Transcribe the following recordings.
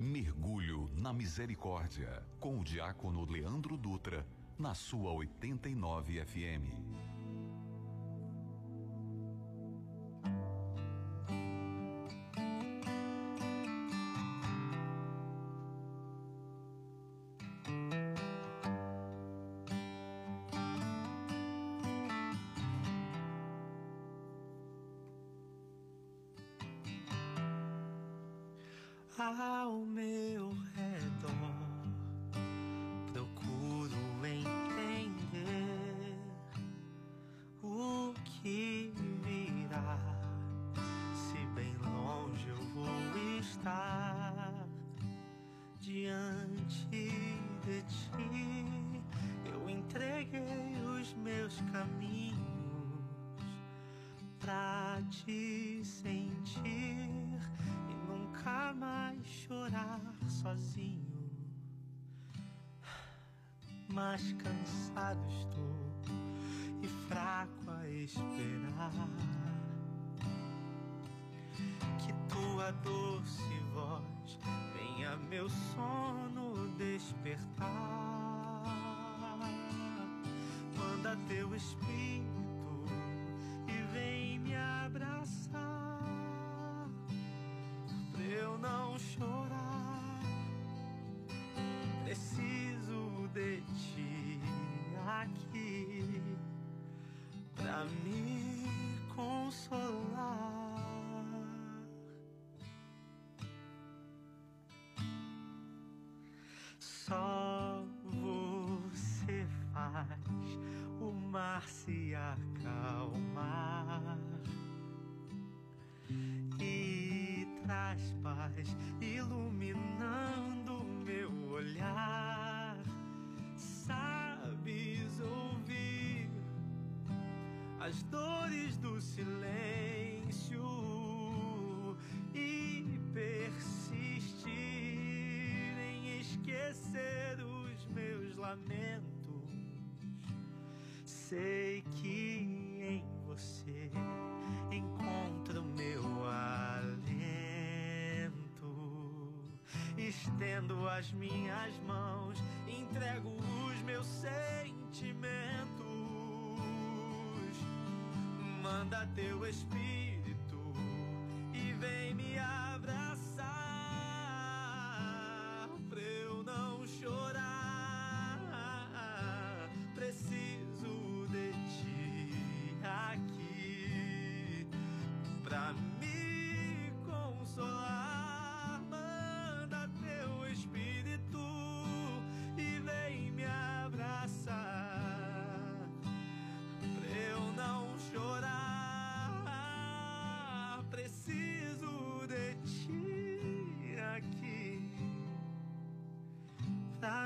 Mergulho na Misericórdia, com o diácono Leandro Dutra, na sua 89 FM. Me consolar. Só você faz o mar se acalmar traz paz, as dores do silêncio e persistir em esquecer os meus lamentos. Sei que em você encontro meu alento estendo as minhas mãos, Manda teu espírito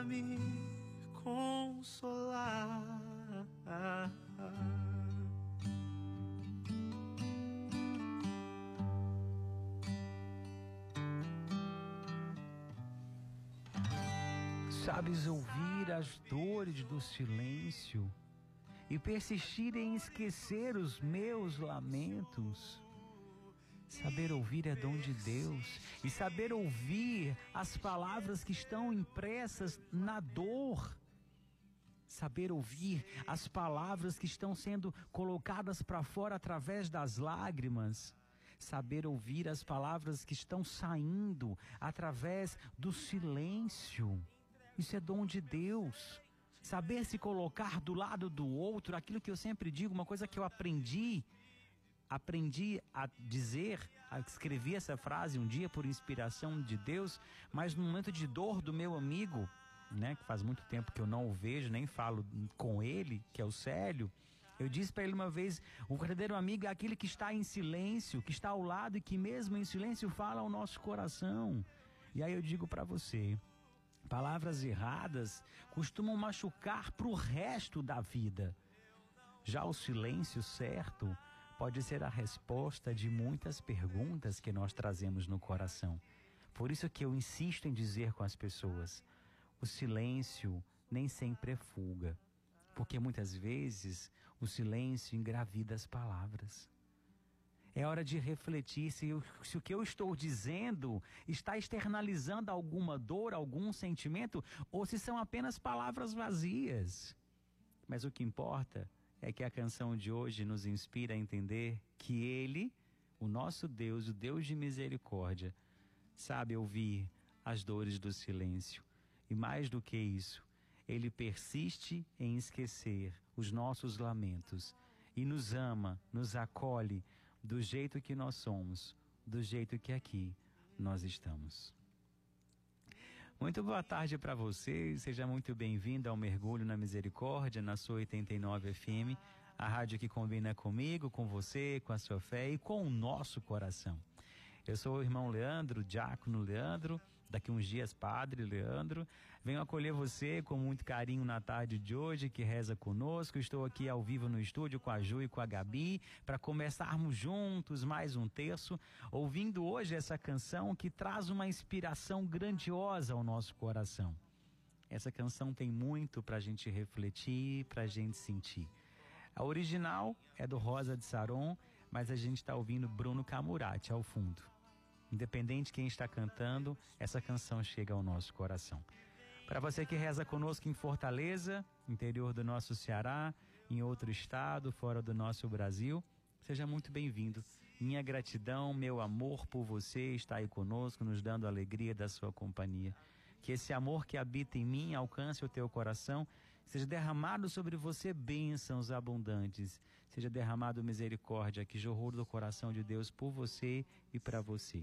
me consolar. Sabes ouvir as dores do silêncio e persistir em esquecer os meus lamentos. Saber ouvir é dom de Deus. E saber ouvir as palavras que estão impressas na dor. Saber ouvir as palavras que estão sendo colocadas para fora através das lágrimas. Saber ouvir as palavras que estão saindo através do silêncio. Isso é dom de Deus. Saber se colocar do lado do outro, aquilo que eu sempre digo, uma coisa que eu aprendi aprendi a dizer, a escrever essa frase um dia por inspiração de Deus, mas no momento de dor do meu amigo, né, que faz muito tempo que eu não o vejo, nem falo com ele, que é o Célio, eu disse para ele uma vez: o verdadeiro amigo é aquele que está em silêncio, que está ao lado e que mesmo em silêncio fala ao nosso coração. E aí eu digo para você, palavras erradas costumam machucar para o resto da vida. Já o silêncio certo pode ser a resposta de muitas perguntas que nós trazemos no coração. Por isso que eu insisto em dizer com as pessoas: o silêncio nem sempre é fuga, porque muitas vezes o silêncio engravida as palavras. É hora de refletir se, o- se o que eu estou dizendo está externalizando alguma dor, algum sentimento, ou se são apenas palavras vazias. Mas o que importa é que a canção de hoje nos inspira a entender que Ele, o nosso Deus, o Deus de misericórdia, sabe ouvir as dores do silêncio. E mais do que isso, Ele persiste em esquecer os nossos lamentos e nos ama, nos acolhe do jeito que nós somos, do jeito que aqui nós estamos. Muito boa tarde para você, seja muito bem-vindo ao Mergulho na Misericórdia, na sua 89 FM, a rádio que combina comigo, com você, com a sua fé e com o nosso coração. Eu sou o irmão Leandro, diácono Leandro, daqui uns dias padre Leandro. Venho acolher você com muito carinho na tarde de hoje, que reza conosco. Estou aqui ao vivo no estúdio com a Ju e com a Gabi para começarmos juntos mais um terço, ouvindo hoje essa canção que traz uma inspiração grandiosa ao nosso coração. Essa canção tem muito para a gente refletir, para a gente sentir. A original é do Rosa de Saron, mas a gente está ouvindo Bruno Camurati ao fundo. Independente de quem está cantando, essa canção chega ao nosso coração. Para você que reza conosco em Fortaleza, interior do nosso Ceará, em outro estado, fora do nosso Brasil, seja muito bem-vindo. Minha gratidão, meu amor por você está aí conosco, nos dando a alegria da sua companhia. Que esse amor que habita em mim alcance o teu coração, seja derramado sobre você bênçãos abundantes, seja derramado misericórdia que jorrou do coração de Deus por você e para você.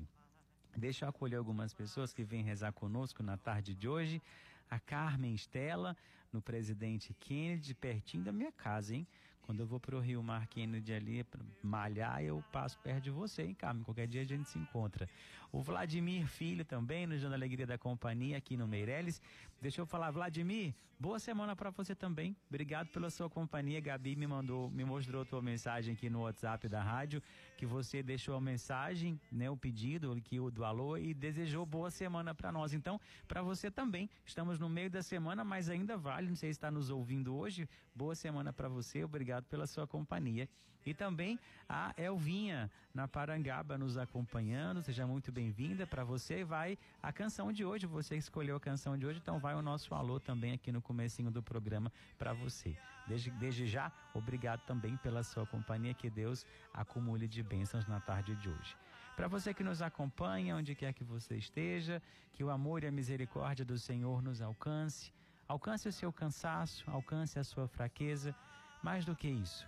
Deixa eu acolher algumas pessoas que vêm rezar conosco na tarde de hoje. A Carmen Estela, no Presidente Kennedy, pertinho da minha casa, hein? Quando eu vou pro Rio Mar Kennedy ali malhar, eu passo perto de você, hein, Carmen? Qualquer dia a gente se encontra. O Vladimir Filho também, dando a alegria da companhia aqui no Meireles. Deixa eu falar, Vladimir, boa semana para você também. Obrigado pela sua companhia. Gabi me mandou, me mostrou tua mensagem aqui no WhatsApp da rádio, que você deixou a mensagem, né, o pedido que o do alô e desejou boa semana para nós. Então, para você também. Estamos no meio da semana, mas ainda vale, não sei se está nos ouvindo hoje. Boa semana para você. Obrigado pela sua companhia. E também a Elvinha na Parangaba nos acompanhando. Seja muito bem-vinda. Para você vai a canção de hoje. Você escolheu a canção de hoje, então vai o nosso alô também aqui no comecinho do programa para você. Desde, desde já, obrigado também pela sua companhia. Que Deus acumule de bênçãos na tarde de hoje. Para você que nos acompanha, onde quer que você esteja, que o amor e a misericórdia do Senhor nos alcance. Alcance o seu cansaço, alcance a sua fraqueza. Mais do que isso,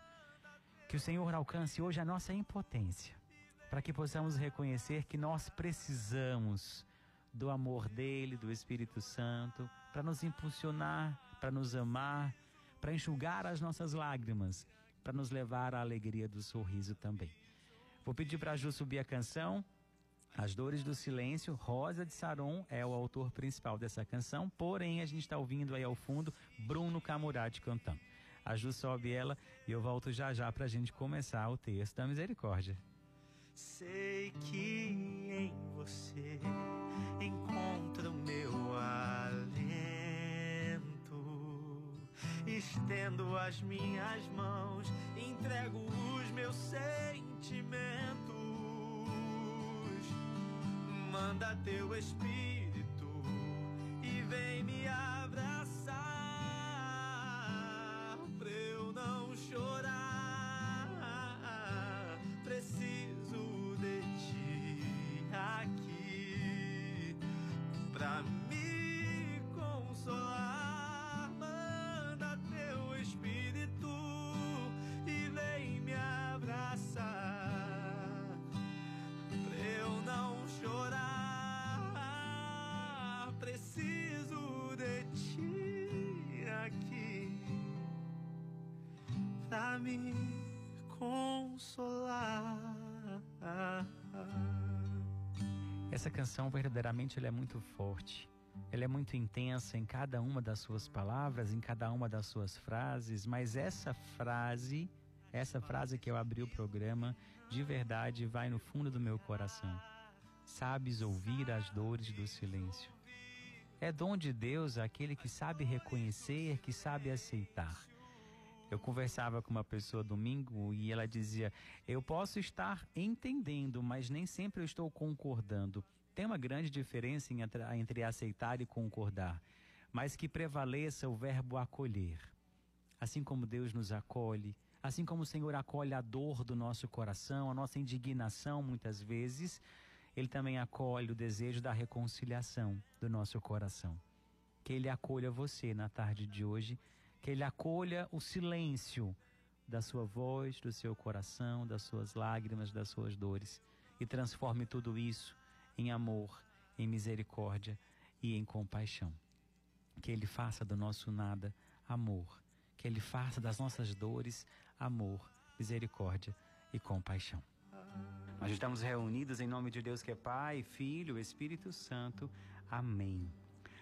que o Senhor alcance hoje a nossa impotência, para que possamos reconhecer que nós precisamos do amor dele, do Espírito Santo, para nos impulsionar, para nos amar, para enxugar as nossas lágrimas, para nos levar à alegria do sorriso também. Vou pedir para a Ju subir a canção. As Dores do Silêncio, Rosa de Saron é o autor principal dessa canção, porém a gente está ouvindo aí ao fundo Bruno Camurati cantando. A Ju sobe ela e eu volto já já para a gente começar o texto da misericórdia. Sei que em você encontro meu alento. Estendo as minhas mãos, entrego os meus sentimentos. Manda teu espírito e vem me abraçar Essa canção verdadeiramente ela é muito forte. Ela é muito intensa em cada uma das suas palavras, em cada uma das suas frases, mas essa frase, essa frase que eu abri o programa, de verdade vai no fundo do meu coração. Sabes ouvir as dores do silêncio. É dom de Deus aquele que sabe reconhecer, que sabe aceitar. Eu conversava com uma pessoa domingo e ela dizia: Eu posso estar entendendo, mas nem sempre eu estou concordando. Tem uma grande diferença entre aceitar e concordar, mas que prevaleça o verbo acolher. Assim como Deus nos acolhe, assim como o Senhor acolhe a dor do nosso coração, a nossa indignação muitas vezes, Ele também acolhe o desejo da reconciliação do nosso coração. Que Ele acolha você na tarde de hoje que Ele acolha o silêncio da sua voz, do seu coração, das suas lágrimas, das suas dores e transforme tudo isso em amor, em misericórdia e em compaixão. Que Ele faça do nosso nada amor, que Ele faça das nossas dores amor, misericórdia e compaixão. Nós estamos reunidos em nome de Deus que é Pai, Filho, Espírito Santo. Amém.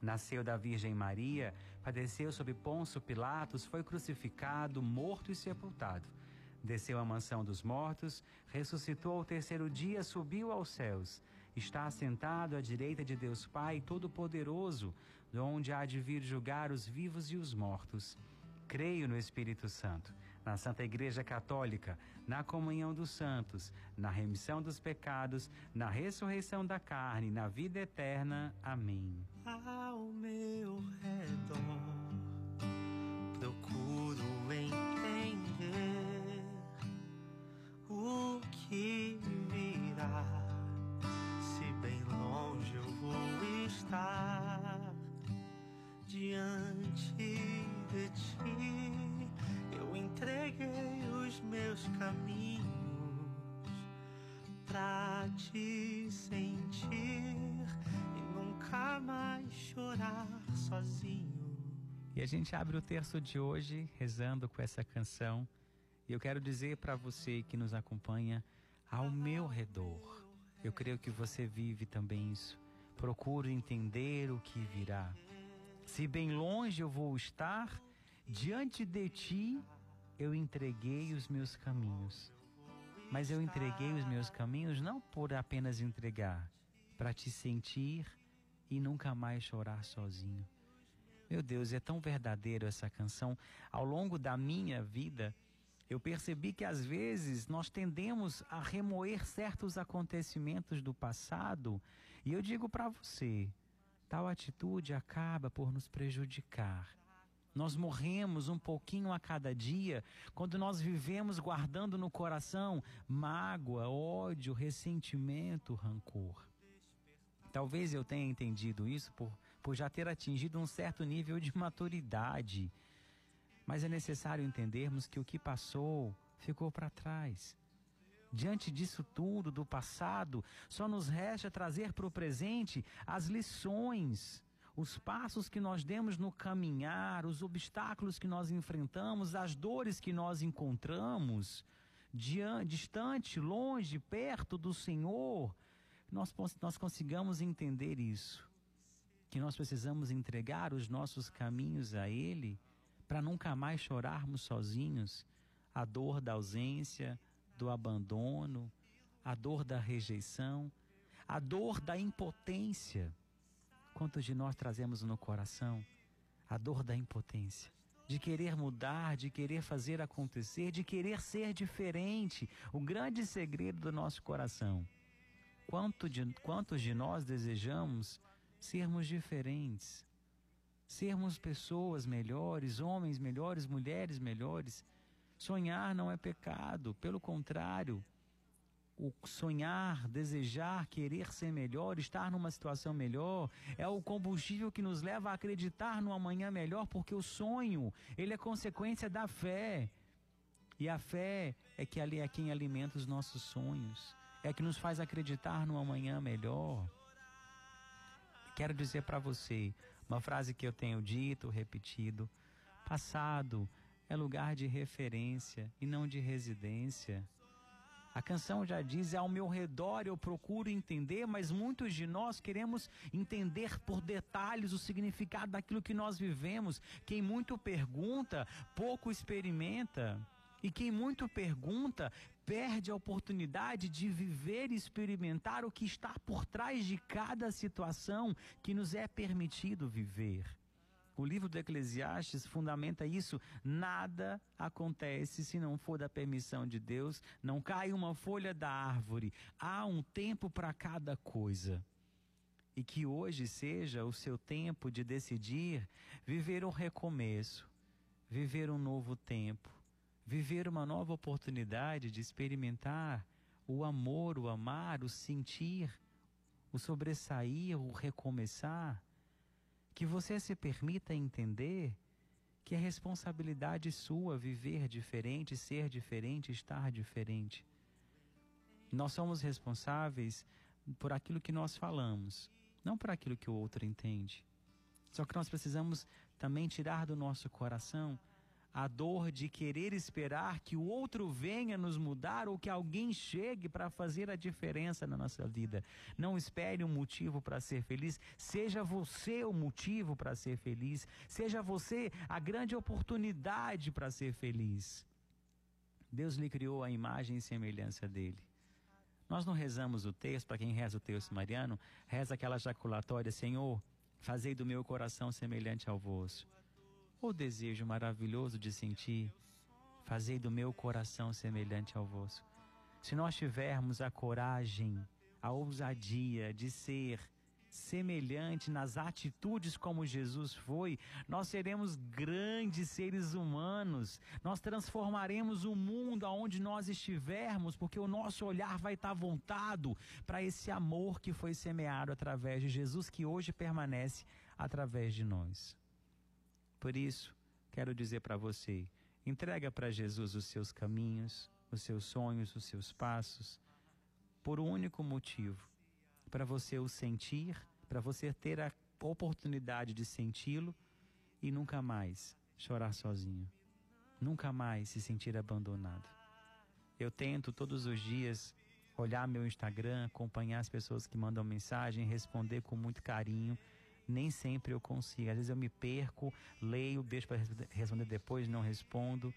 Nasceu da Virgem Maria Padeceu sob Ponço Pilatos, foi crucificado, morto e sepultado. Desceu à mansão dos mortos, ressuscitou ao terceiro dia, subiu aos céus. Está assentado à direita de Deus Pai Todo-Poderoso, de onde há de vir julgar os vivos e os mortos. Creio no Espírito Santo, na Santa Igreja Católica, na comunhão dos santos, na remissão dos pecados, na ressurreição da carne, na vida eterna. Amém. Ao meu caminhos pra te sentir nunca mais chorar sozinho. E a gente abre o terço de hoje rezando com essa canção. E eu quero dizer para você que nos acompanha ao meu redor. Eu creio que você vive também isso. Procuro entender o que virá. Se bem longe eu vou estar, diante de ti eu entreguei os meus caminhos. Mas eu entreguei os meus caminhos não por apenas entregar, para te sentir e nunca mais chorar sozinho. Meu Deus, é tão verdadeiro essa canção. Ao longo da minha vida, eu percebi que às vezes nós tendemos a remoer certos acontecimentos do passado, e eu digo para você, tal atitude acaba por nos prejudicar. Nós morremos um pouquinho a cada dia quando nós vivemos guardando no coração mágoa, ódio, ressentimento, rancor. Talvez eu tenha entendido isso por, por já ter atingido um certo nível de maturidade. Mas é necessário entendermos que o que passou ficou para trás. Diante disso tudo, do passado, só nos resta trazer para o presente as lições, os passos que nós demos no caminhar, os obstáculos que nós enfrentamos, as dores que nós encontramos, distante, longe, perto do Senhor, nós, nós consigamos entender isso. Que nós precisamos entregar os nossos caminhos a Ele para nunca mais chorarmos sozinhos a dor da ausência, do abandono, a dor da rejeição, a dor da impotência. Quantos de nós trazemos no coração a dor da impotência? De querer mudar, de querer fazer acontecer, de querer ser diferente. O grande segredo do nosso coração Quanto de, quantos de nós desejamos sermos diferentes, sermos pessoas melhores, homens melhores, mulheres melhores? Sonhar não é pecado, pelo contrário, o sonhar, desejar, querer ser melhor, estar numa situação melhor, é o combustível que nos leva a acreditar no amanhã melhor, porque o sonho, ele é consequência da fé. E a fé é que ali é quem alimenta os nossos sonhos, é que nos faz acreditar no amanhã melhor. Quero dizer para você uma frase que eu tenho dito, repetido: passado é lugar de referência e não de residência. A canção já diz: é ao meu redor eu procuro entender, mas muitos de nós queremos entender por detalhes o significado daquilo que nós vivemos. Quem muito pergunta, pouco experimenta. E quem muito pergunta, perde a oportunidade de viver e experimentar o que está por trás de cada situação que nos é permitido viver. O livro do Eclesiastes fundamenta isso. Nada acontece se não for da permissão de Deus. Não cai uma folha da árvore. Há um tempo para cada coisa. E que hoje seja o seu tempo de decidir viver um recomeço, viver um novo tempo, viver uma nova oportunidade de experimentar o amor, o amar, o sentir, o sobressair, o recomeçar que você se permita entender que é responsabilidade sua viver diferente, ser diferente, estar diferente. Nós somos responsáveis por aquilo que nós falamos, não por aquilo que o outro entende. Só que nós precisamos também tirar do nosso coração a dor de querer esperar que o outro venha nos mudar ou que alguém chegue para fazer a diferença na nossa vida. Não espere um motivo para ser feliz, seja você o motivo para ser feliz, seja você a grande oportunidade para ser feliz. Deus lhe criou a imagem e semelhança dele. Nós não rezamos o texto, para quem reza o texto mariano, reza aquela jaculatória, Senhor, fazei do meu coração semelhante ao vosso o desejo maravilhoso de sentir, fazei do meu coração semelhante ao vosso. Se nós tivermos a coragem, a ousadia de ser semelhante nas atitudes como Jesus foi, nós seremos grandes seres humanos. Nós transformaremos o mundo aonde nós estivermos, porque o nosso olhar vai estar voltado para esse amor que foi semeado através de Jesus, que hoje permanece através de nós. Por isso, quero dizer para você: entrega para Jesus os seus caminhos, os seus sonhos, os seus passos, por um único motivo: para você o sentir, para você ter a oportunidade de senti-lo e nunca mais chorar sozinho, nunca mais se sentir abandonado. Eu tento todos os dias olhar meu Instagram, acompanhar as pessoas que mandam mensagem, responder com muito carinho nem sempre eu consigo. Às vezes eu me perco, leio, deixo para responder depois, não respondo.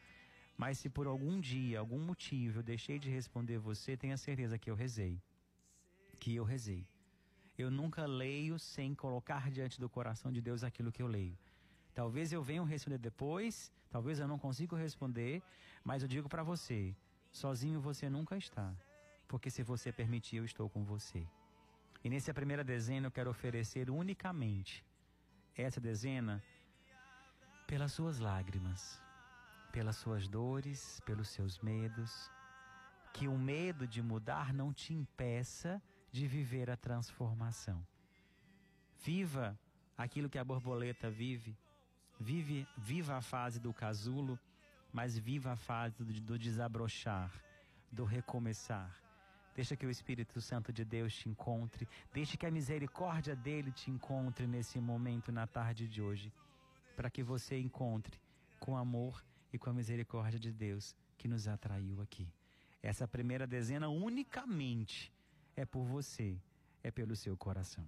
Mas se por algum dia, algum motivo eu deixei de responder você, tenha certeza que eu rezei. Que eu rezei. Eu nunca leio sem colocar diante do coração de Deus aquilo que eu leio. Talvez eu venha responder depois, talvez eu não consiga responder, mas eu digo para você, sozinho você nunca está. Porque se você permitir, eu estou com você. E nessa primeira dezena eu quero oferecer unicamente essa dezena pelas suas lágrimas, pelas suas dores, pelos seus medos. Que o medo de mudar não te impeça de viver a transformação. Viva aquilo que a borboleta vive. Vive, viva a fase do casulo, mas viva a fase do, do desabrochar, do recomeçar Deixa que o Espírito Santo de Deus te encontre. Deixe que a misericórdia dele te encontre nesse momento, na tarde de hoje. Para que você encontre com amor e com a misericórdia de Deus que nos atraiu aqui. Essa primeira dezena unicamente é por você, é pelo seu coração.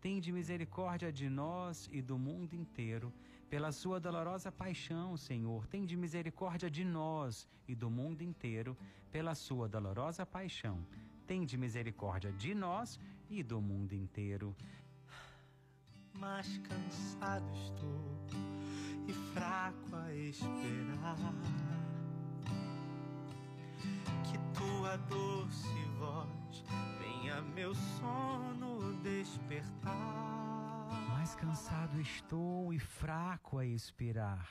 Tende misericórdia de nós e do mundo inteiro, pela sua dolorosa paixão, Senhor. Tende misericórdia de nós e do mundo inteiro, pela sua dolorosa paixão. Tende misericórdia de nós e do mundo inteiro. Mas cansado estou e fraco a esperar que tua doce voz meu sono despertar. Mais cansado estou e fraco a esperar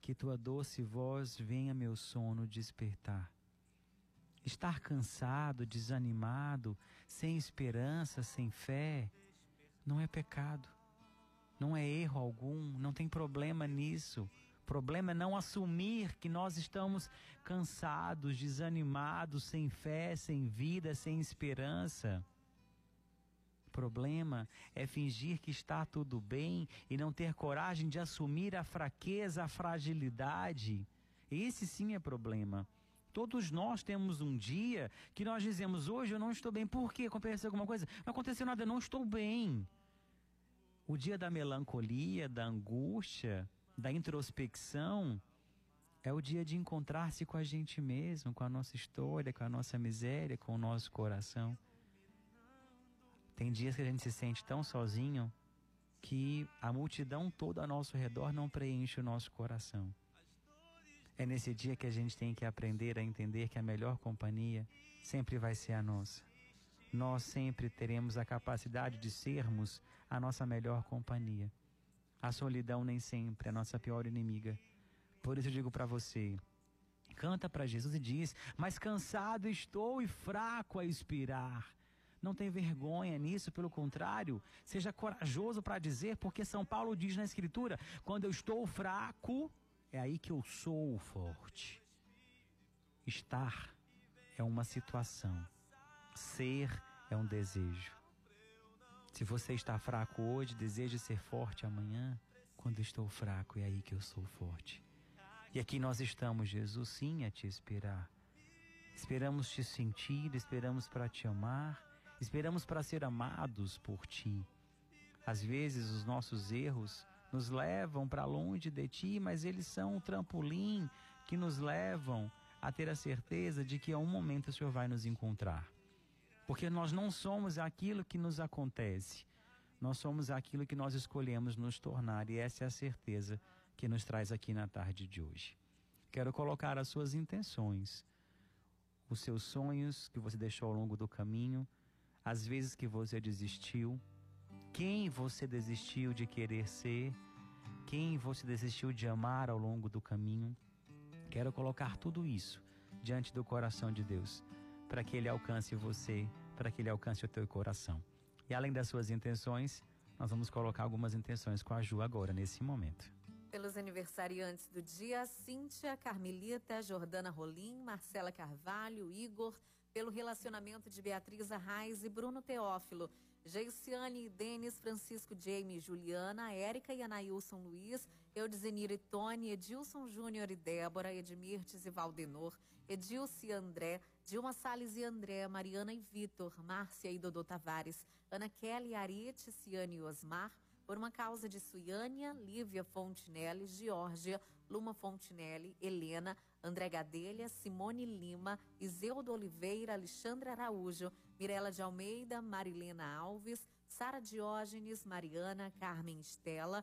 que tua doce voz venha meu sono despertar. Estar cansado, desanimado, sem esperança, sem fé, não é pecado. Não é erro algum, não tem problema nisso. Problema é não assumir que nós estamos cansados, desanimados, sem fé, sem vida, sem esperança. O problema é fingir que está tudo bem e não ter coragem de assumir a fraqueza, a fragilidade. Esse sim é problema. Todos nós temos um dia que nós dizemos: hoje eu não estou bem. Por quê? Aconteceu alguma coisa? Não aconteceu nada, eu não estou bem. O dia da melancolia, da angústia, da introspecção, é o dia de encontrar-se com a gente mesmo, com a nossa história, com a nossa miséria, com o nosso coração. Tem dias que a gente se sente tão sozinho que a multidão toda ao nosso redor não preenche o nosso coração. É nesse dia que a gente tem que aprender a entender que a melhor companhia sempre vai ser a nossa. Nós sempre teremos a capacidade de sermos a nossa melhor companhia. A solidão nem sempre é a nossa pior inimiga. Por isso eu digo para você, canta para Jesus e diz: "Mas cansado estou e fraco a expirar". Não tem vergonha nisso, pelo contrário, seja corajoso para dizer, porque São Paulo diz na escritura: "Quando eu estou fraco, é aí que eu sou forte". Estar é uma situação. Ser é um desejo. Se você está fraco hoje, deseja ser forte amanhã. Quando estou fraco, é aí que eu sou forte. E aqui nós estamos, Jesus, sim, a te esperar. Esperamos te sentir, esperamos para te amar, esperamos para ser amados por ti. Às vezes os nossos erros nos levam para longe de ti, mas eles são um trampolim que nos levam a ter a certeza de que a um momento o Senhor vai nos encontrar. Porque nós não somos aquilo que nos acontece. Nós somos aquilo que nós escolhemos nos tornar, e essa é a certeza que nos traz aqui na tarde de hoje. Quero colocar as suas intenções, os seus sonhos que você deixou ao longo do caminho, as vezes que você desistiu, quem você desistiu de querer ser, quem você desistiu de amar ao longo do caminho. Quero colocar tudo isso diante do coração de Deus para que Ele alcance você, para que Ele alcance o teu coração. E além das suas intenções, nós vamos colocar algumas intenções com a Ju agora, nesse momento. Pelos aniversariantes do dia, Cíntia, Carmelita, Jordana Rolim, Marcela Carvalho, Igor, pelo relacionamento de Beatriz Arraes e Bruno Teófilo, Geiciane, Denis, Francisco, Jamie, Juliana, Érica e Anailson Luiz, Eudizenir e Tony, Edilson Júnior e Débora, Edmirtes e Valdenor, Edilce e André, Dilma Salles e André, Mariana e Vitor, Márcia e Dodô Tavares, Ana Kelly, Ariete, Ciane e Osmar, por uma causa de Suiânia, Lívia Fontinelli, Geórgia, Luma Fontinelli, Helena, André Gadelha, Simone Lima, Iseudo Oliveira, Alexandre Araújo, Mirela de Almeida, Marilena Alves, Sara Diógenes, Mariana, Carmen Estela,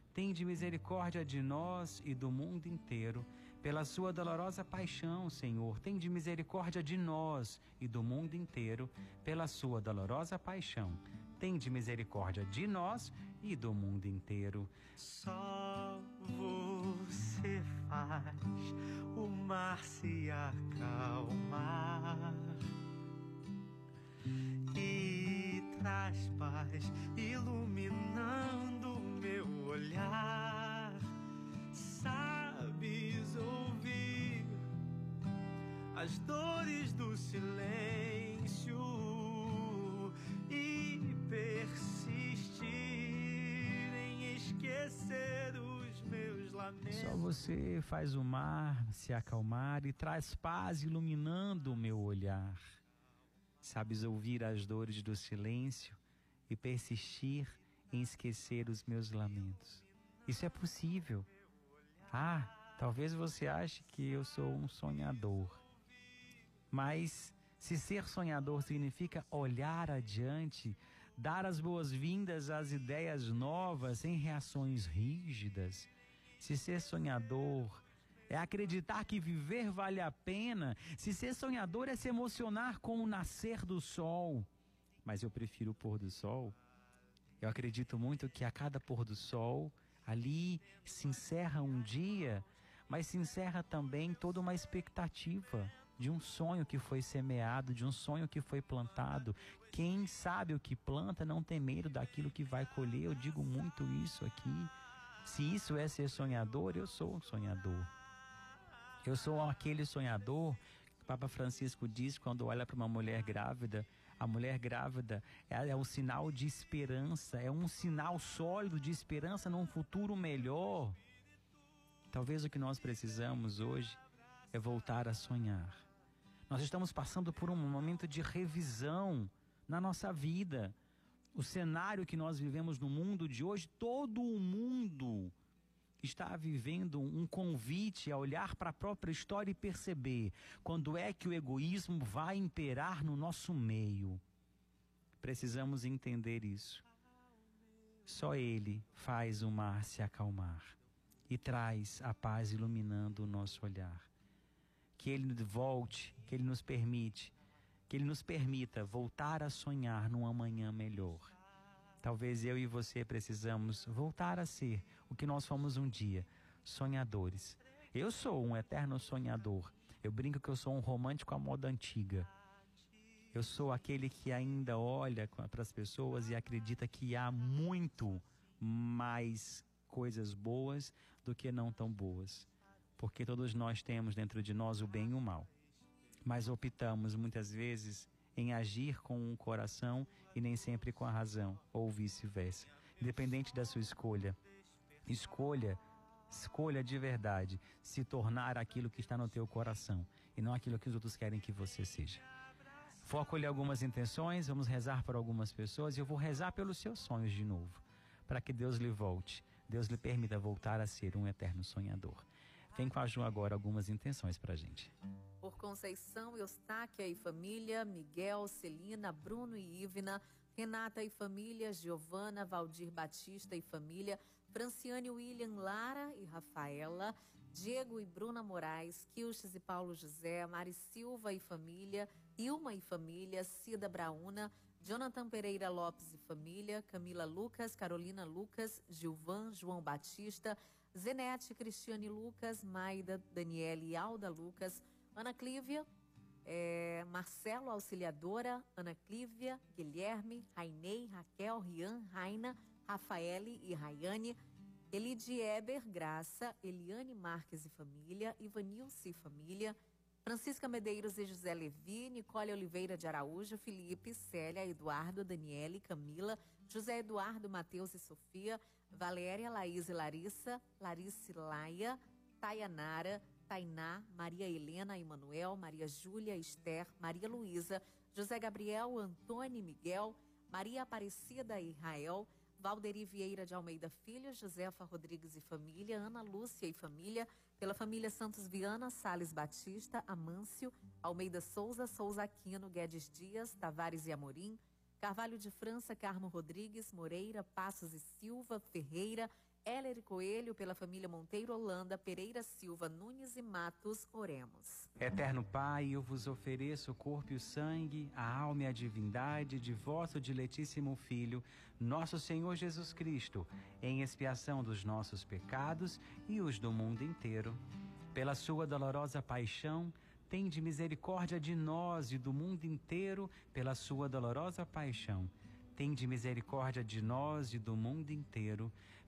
tende misericórdia de nós e do mundo inteiro. Pela sua dolorosa paixão, Senhor, tende misericórdia de nós e do mundo inteiro. Pela sua dolorosa paixão, tende misericórdia de nós e do mundo inteiro. Só você faz o mar se acalmar e traz paz, iluminando meu olhar. Sabes ouvir as dores do silêncio e persistir em esquecer os meus lamentos. Só você faz o mar se acalmar e traz paz iluminando o meu olhar. Sabes ouvir as dores do silêncio e persistir em esquecer os meus lamentos. Isso é possível. Ah, talvez você ache que eu sou um sonhador. Mas se ser sonhador significa olhar adiante, dar as boas-vindas às ideias novas sem reações rígidas, se ser sonhador é acreditar que viver vale a pena, se ser sonhador é se emocionar com o nascer do sol, mas eu prefiro o pôr do sol. Eu acredito muito que a cada pôr do sol, ali se encerra um dia, mas se encerra também toda uma expectativa de um sonho que foi semeado, de um sonho que foi plantado. Quem sabe o que planta não tem medo daquilo que vai colher. Eu digo muito isso aqui. Se isso é ser sonhador, eu sou um sonhador. Eu sou aquele sonhador Papa Francisco diz quando olha para uma mulher grávida. A mulher grávida é, um sinal de esperança, é um sinal sólido de esperança num futuro melhor. Talvez o que nós precisamos hoje é voltar a sonhar. Nós estamos passando por um momento de revisão na nossa vida. O cenário que nós vivemos no mundo de hoje, todo o mundo está vivendo um convite a olhar para a própria história e perceber quando é que o egoísmo vai imperar no nosso meio. Precisamos entender isso. Só Ele faz o mar se acalmar e traz a paz iluminando o nosso olhar. Que Ele volte, que Ele nos permite, que Ele nos permita voltar a sonhar num amanhã melhor. Talvez eu e você precisamos voltar a ser o que nós fomos um dia, sonhadores. Eu sou um eterno sonhador. Eu brinco que eu sou um romântico à moda antiga. Eu sou aquele que ainda olha para as pessoas e acredita que há muito mais coisas boas do que não tão boas. Porque todos nós temos dentro de nós o bem e o mal. Mas optamos muitas vezes em agir com o coração e nem sempre com a razão, ou vice-versa. Independente da sua escolha, escolha, escolha de verdade se tornar aquilo que está no teu coração e não aquilo que os outros querem que você seja. Vou acolher algumas intenções, vamos rezar por algumas pessoas e eu vou rezar pelos seus sonhos de novo, para que Deus lhe volte, Deus lhe permita voltar a ser um eterno sonhador. Vem com a Ju agora algumas intenções para a gente. Por Conceição, Eustáquia e família, Miguel, Celina, Bruno e Ivna, Renata e família, Giovana, Valdir Batista e família, Franciane William, Lara e Rafaela, Diego e Bruna Moraes, Kilches e Paulo José, Mari Silva e família, Ilma e família, Cida Brauna, Jonathan Pereira Lopes e família, Camila Lucas, Carolina Lucas, Gilvan, João Batista, Zenete, Cristiane Lucas, Maida, Daniele e Alda Lucas, Ana Clívia, é, Marcelo Auxiliadora, Ana Clívia, Guilherme, Rainei, Raquel, Rian, Raina, Rafaele e Rayane, Elide Eber, Graça, Eliane Marques e família, Ivanilce e família, Francisca Medeiros e José Levi, Nicole Oliveira de Araújo, Felipe, Célia, Eduardo, Daniele, Camila, José Eduardo, Matheus e Sofia, Valéria, Laís e Larissa, Larice Laia, Tayanara, Tainá, Maria Helena, Emanuel, Maria Júlia, Esther, Maria Luísa, José Gabriel, Antônio Miguel, Maria Aparecida e Israel, Valderi Vieira de Almeida Filho, Josefa Rodrigues e família, Ana Lúcia e família, pela família Santos Viana, Sales Batista, Amâncio, Almeida Souza, Souza Aquino, Guedes Dias, Tavares e Amorim, Carvalho de França, Carmo Rodrigues, Moreira, Passos e Silva, Ferreira, Heller Coelho, pela família Monteiro Holanda, Pereira Silva, Nunes e Matos, oremos. Eterno Pai, eu vos ofereço o corpo e o sangue, a alma e a divindade de vosso diletíssimo Filho, nosso Senhor Jesus Cristo, em expiação dos nossos pecados e os do mundo inteiro. Pela sua dolorosa paixão, tende misericórdia de nós e do mundo inteiro, pela sua dolorosa paixão. Tende misericórdia de nós e do mundo inteiro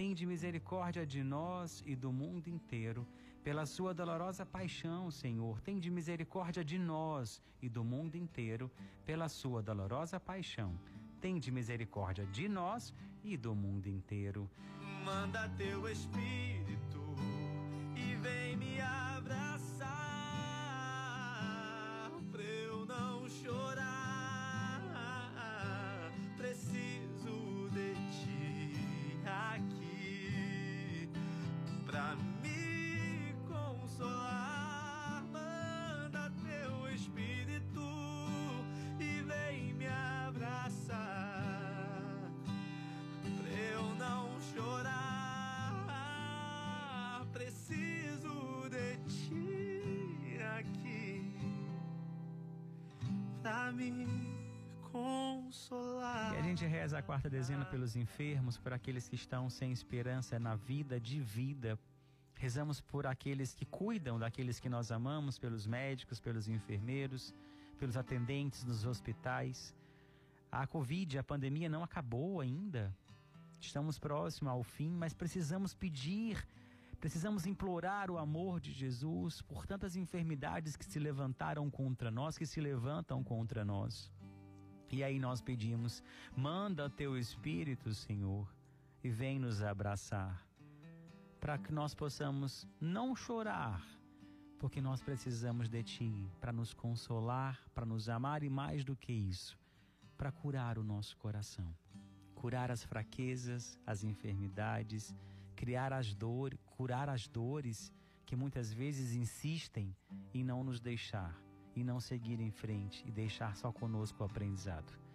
Tende misericórdia de nós e do mundo inteiro. Pela sua dolorosa paixão, Senhor, tende misericórdia de nós e do mundo inteiro. Pela sua dolorosa paixão, tende misericórdia de nós e do mundo inteiro. Manda teu espírito e vem me abraçar, pra me consolar. Manda teu espírito e vem me abraçar, pra eu não chorar. Preciso de ti aqui pra me consolar. E a gente reza a quarta dezena pelos enfermos, por aqueles que estão sem esperança na vida, de vida. Rezamos por aqueles que cuidam daqueles que nós amamos, pelos médicos, pelos enfermeiros, pelos atendentes nos hospitais. A Covid, a pandemia não acabou ainda. Estamos próximos ao fim, mas precisamos pedir, precisamos implorar o amor de Jesus por tantas enfermidades que se levantaram contra nós, que se levantam contra nós. E aí nós pedimos: manda teu Espírito, Senhor, e vem nos abraçar, para que nós possamos não chorar, porque nós precisamos de Ti para nos consolar, para nos amar e mais do que isso, para curar o nosso coração, curar as fraquezas, as enfermidades, criar as dores, curar as dores que muitas vezes insistem em não nos deixar e não seguir em frente e deixar só conosco o aprendizado.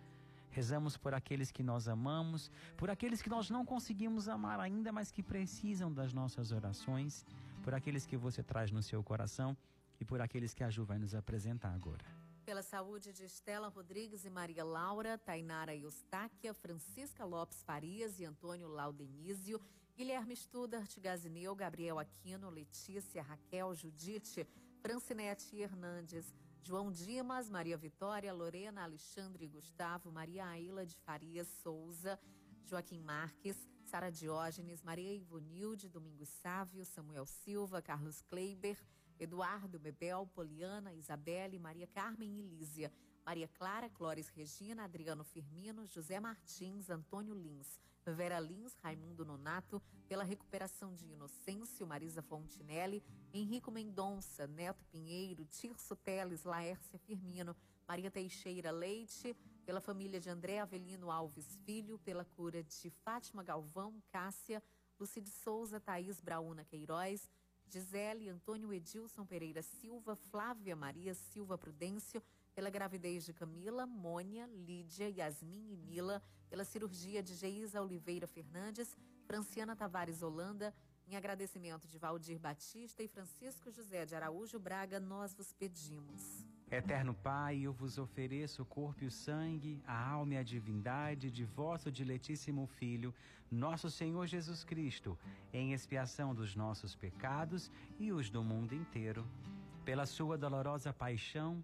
Rezamos por aqueles que nós amamos, por aqueles que nós não conseguimos amar ainda, mas que precisam das nossas orações, por aqueles que você traz no seu coração e por aqueles que a Ju vai nos apresentar agora. Pela saúde de Estela Rodrigues e Maria Laura, Tainara Eustáquia, Francisca Lopes Farias e Antônio Laudenísio, Guilherme Studart, Gazineu, Gabriel Aquino, Letícia, Raquel, Judite, Francinete Hernandes, João Dimas, Maria Vitória, Lorena, Alexandre Gustavo, Maria Aila de Farias Souza, Joaquim Marques, Sara Diógenes, Maria Ivonilde, Domingos Sávio, Samuel Silva, Carlos Kleiber, Eduardo Bebel, Poliana, Isabelle, Maria Carmen e Lísia, Maria Clara, Clóris Regina, Adriano Firmino, José Martins, Antônio Lins, Vera Lins, Raimundo Nonato, pela recuperação de Inocêncio, Marisa Fontinelli, Henrico Mendonça, Neto Pinheiro, Tirso Teles, Laércia Firmino, Maria Teixeira Leite, pela família de André Avelino Alves Filho, pela cura de Fátima Galvão, Cássia, Lucide Souza, Thaís Brauna Queiroz, Gisele, Antônio Edilson Pereira Silva, Flávia Maria Silva Prudêncio, pela gravidez de Camila, Mônia, Lídia, Yasmin e Mila, pela cirurgia de Geisa Oliveira Fernandes, Franciana Tavares Holanda, em agradecimento de Valdir Batista e Francisco José de Araújo Braga, nós vos pedimos. Eterno Pai, eu vos ofereço o corpo e o sangue, a alma e a divindade de vosso diletíssimo Filho, nosso Senhor Jesus Cristo, em expiação dos nossos pecados e os do mundo inteiro. Pela sua dolorosa paixão,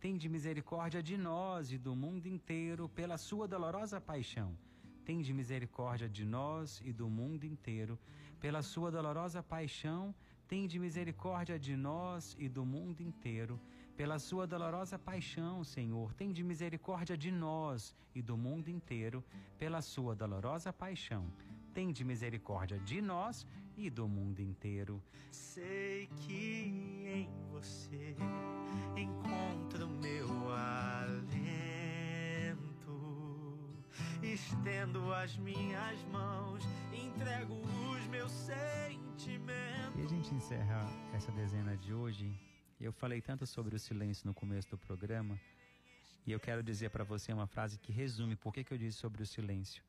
Tende misericórdia de nós e do mundo inteiro, pela sua dolorosa paixão tende misericórdia de nós e do mundo inteiro. Pela sua dolorosa paixão, tende misericórdia de nós e do mundo inteiro. Pela sua dolorosa paixão, Senhor, tende misericórdia de nós e do mundo inteiro. Pela sua dolorosa paixão, tende misericórdia de nós e do mundo inteiro. Sei que em você encontro meu alento estendo as minhas mãos, entrego os meus sentimentos. E a gente encerra essa dezena de hoje. Eu falei tanto sobre o silêncio no começo do programa, e eu quero dizer para você uma frase que resume por que, que eu disse sobre o silêncio.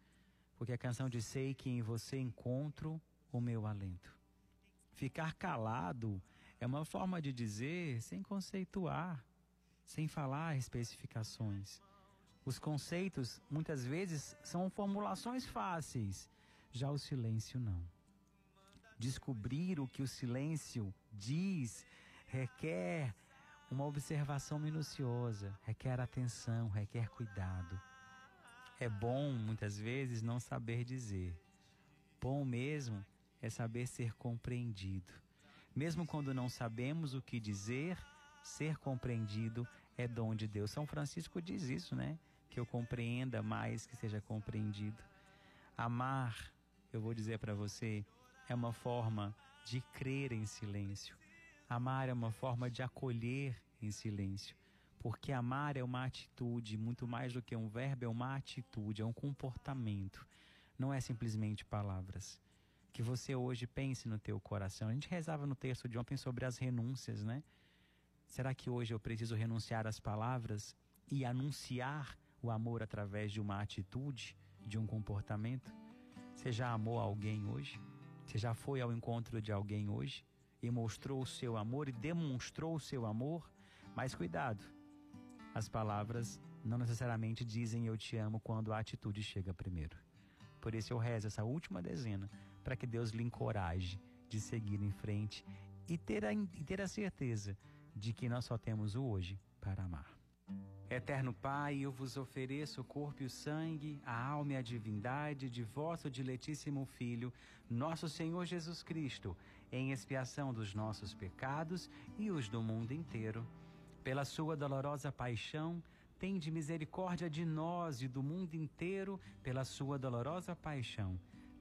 Porque a canção diz: Sei que em você encontro o meu alento. Ficar calado é uma forma de dizer sem conceituar, sem falar especificações. Os conceitos muitas vezes são formulações fáceis, já o silêncio não. Descobrir o que o silêncio diz requer uma observação minuciosa, requer atenção, requer cuidado. É bom, muitas vezes, não saber dizer. Bom mesmo é saber ser compreendido. Mesmo quando não sabemos o que dizer, ser compreendido é dom de Deus. São Francisco diz isso, né? que eu compreenda mais que seja compreendido. Amar, eu vou dizer para você, é uma forma de crer em silêncio. Amar é uma forma de acolher em silêncio. Porque amar é uma atitude, muito mais do que um verbo, é uma atitude, é um comportamento. Não é simplesmente palavras. Que você hoje pense no teu coração. A gente rezava no texto de ontem sobre as renúncias, né? Será que hoje eu preciso renunciar às palavras e anunciar o amor através de uma atitude, de um comportamento? Você já amou alguém hoje? Você já foi ao encontro de alguém hoje e mostrou o seu amor e demonstrou o seu amor? Mas cuidado, as palavras não necessariamente dizem eu te amo quando a atitude chega primeiro. Por isso eu rezo essa última dezena para que Deus lhe encoraje de seguir em frente e ter a, e ter a certeza de que nós só temos o hoje para amar. Eterno Pai, eu vos ofereço o corpo e o sangue, a alma e a divindade de vosso diletíssimo Filho, nosso Senhor Jesus Cristo, em expiação dos nossos pecados e os do mundo inteiro. Pela sua dolorosa paixão, tende misericórdia de nós e do mundo inteiro, pela sua dolorosa paixão.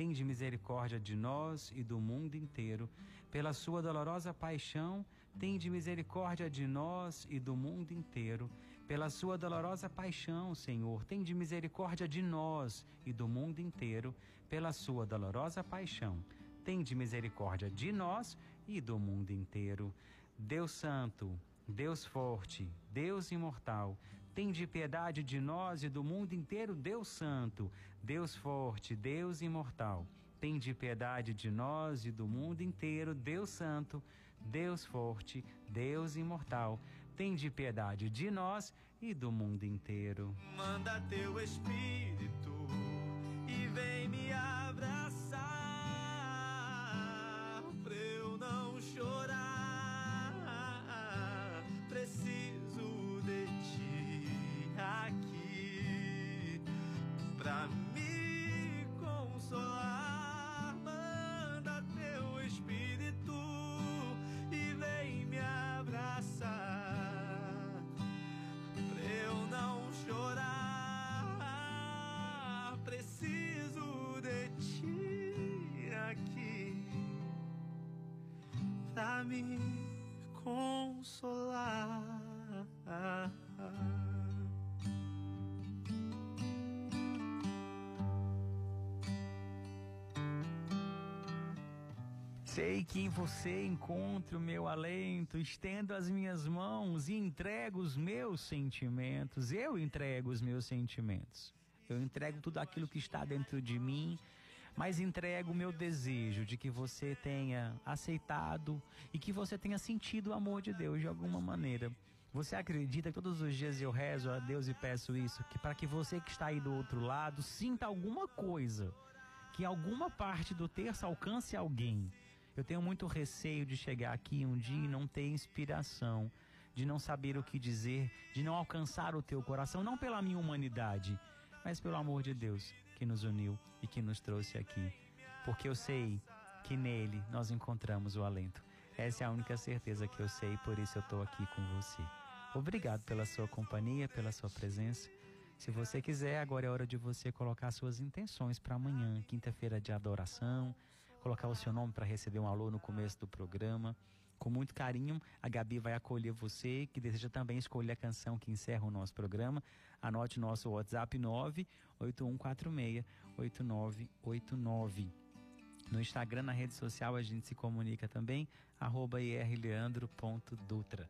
tende misericórdia de nós e do mundo inteiro, pela sua dolorosa paixão, tende misericórdia de nós e do mundo inteiro, pela sua dolorosa paixão, Senhor, tem de misericórdia de nós e do mundo inteiro. Pela sua dolorosa paixão, tem de misericórdia de nós e do mundo inteiro. Deus Santo, Deus Forte, Deus Imortal, tem de piedade de nós e do mundo inteiro, Deus Santo, Deus Forte, Deus Imortal. Tem de piedade de nós e do mundo inteiro, Deus Santo, Deus Forte, Deus Imortal de piedade de nós e do mundo inteiro. Manda teu espírito e vem me abraçar pra eu não chorar. Me consolar. Sei que em você encontro meu alento, estendo as minhas mãos e entrego os meus sentimentos. Eu entrego os meus sentimentos. Eu entrego tudo aquilo que está dentro de mim, mas entrego o meu desejo de que você tenha aceitado e que você tenha sentido o amor de Deus de alguma maneira. Você acredita que todos os dias eu rezo a Deus e peço isso, que para que você que está aí do outro lado sinta alguma coisa, que alguma parte do terço alcance alguém eu tenho muito receio de chegar aqui um dia e não ter inspiração, de não saber o que dizer, de não alcançar o teu coração, não pela minha humanidade, mas pelo amor de Deus que nos uniu e que nos trouxe aqui. Porque eu sei que nele nós encontramos o alento. Essa é a única certeza que eu sei, por isso eu estou aqui com você. Obrigado pela sua companhia, pela sua presença. Se você quiser, agora é hora de você colocar suas intenções para amanhã, quinta-feira de adoração, colocar o seu nome para receber um alô no começo do programa. Com muito carinho, a Gabi vai acolher você que deseja também escolher a canção que encerra o nosso programa. Anote nosso WhatsApp 981468989. No Instagram, na rede social, a gente se comunica também, arroba irleandro.dutra.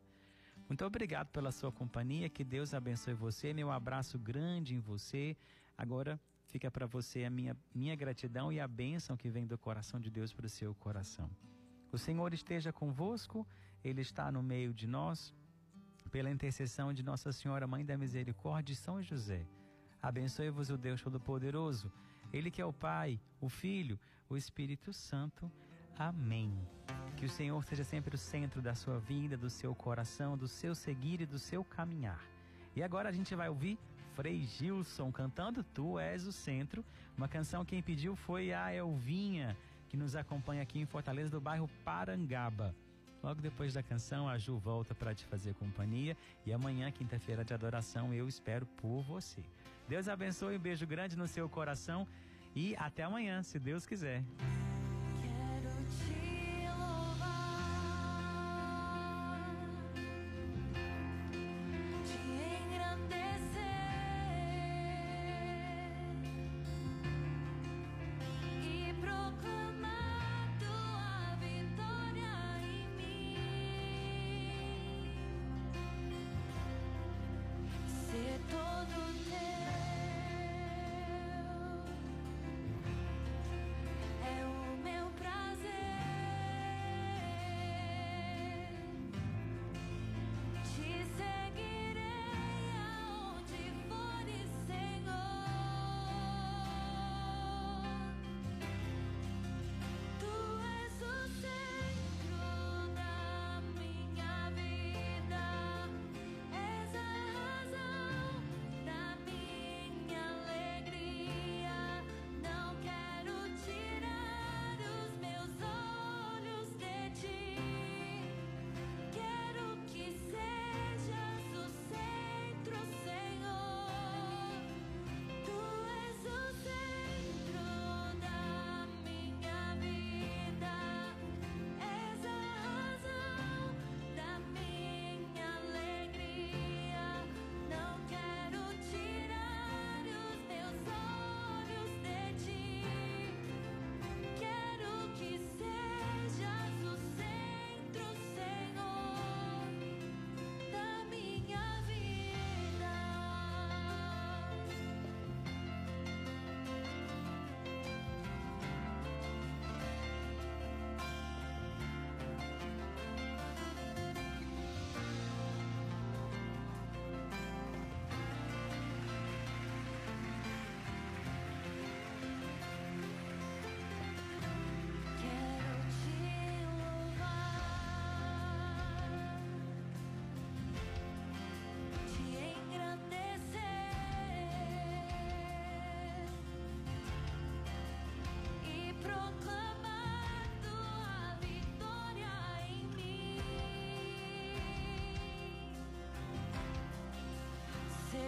Muito obrigado pela sua companhia, que Deus abençoe você, meu abraço grande em você. Agora Fica para você a minha, minha gratidão e a bênção que vem do coração de Deus para o seu coração. O Senhor esteja convosco, Ele está no meio de nós, pela intercessão de Nossa Senhora, Mãe da Misericórdia e São José. Abençoe-vos o Deus Todo-Poderoso, Ele que é o Pai, o Filho, o Espírito Santo. Amém. Que o Senhor seja sempre o centro da sua vida, do seu coração, do seu seguir e do seu caminhar. E agora a gente vai ouvir Frei Gilson cantando Tu És o Centro. Uma canção quem pediu foi a Elvinha, que nos acompanha aqui em Fortaleza, do bairro Parangaba. Logo depois da canção, a Ju volta para te fazer companhia. E amanhã, quinta-feira de adoração, eu espero por você. Deus abençoe, um beijo grande no seu coração e até amanhã, se Deus quiser.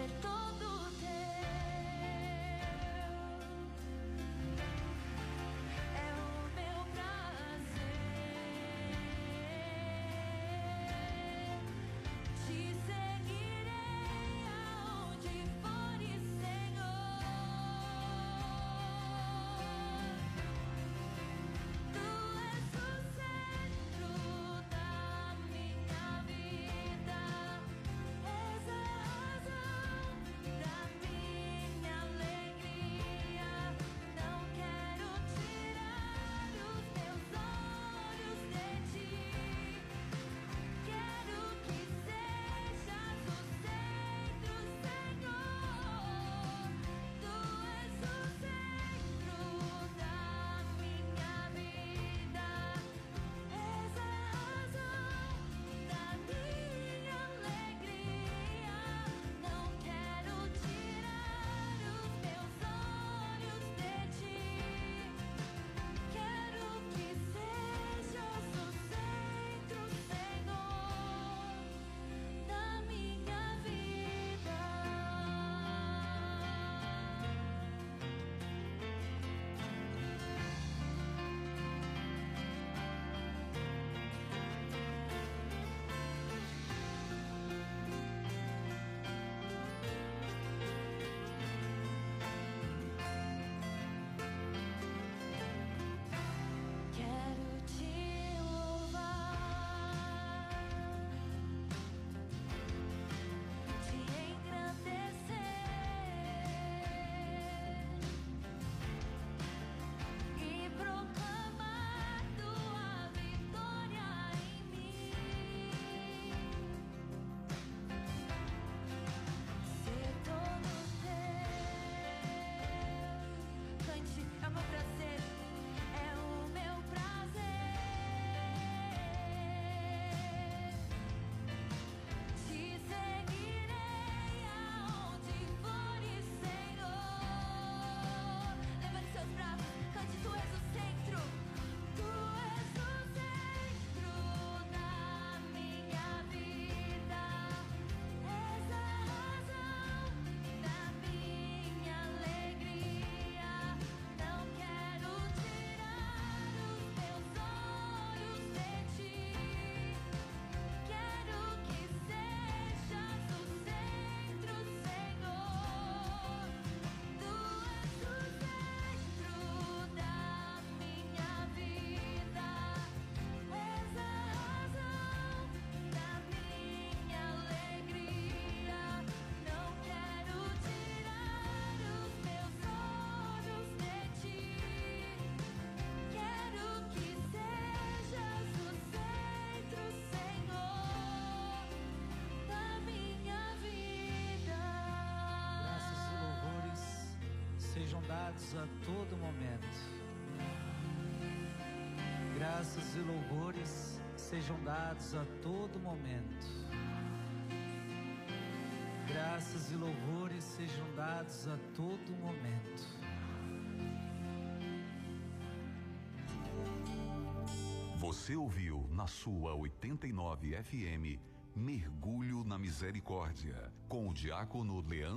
desierto sejam dados a todo momento. Graças e louvores sejam dados a todo momento. Graças e louvores sejam dados a todo momento. Você ouviu na sua 89 FM Mergulho na Misericórdia com o diácono Leandro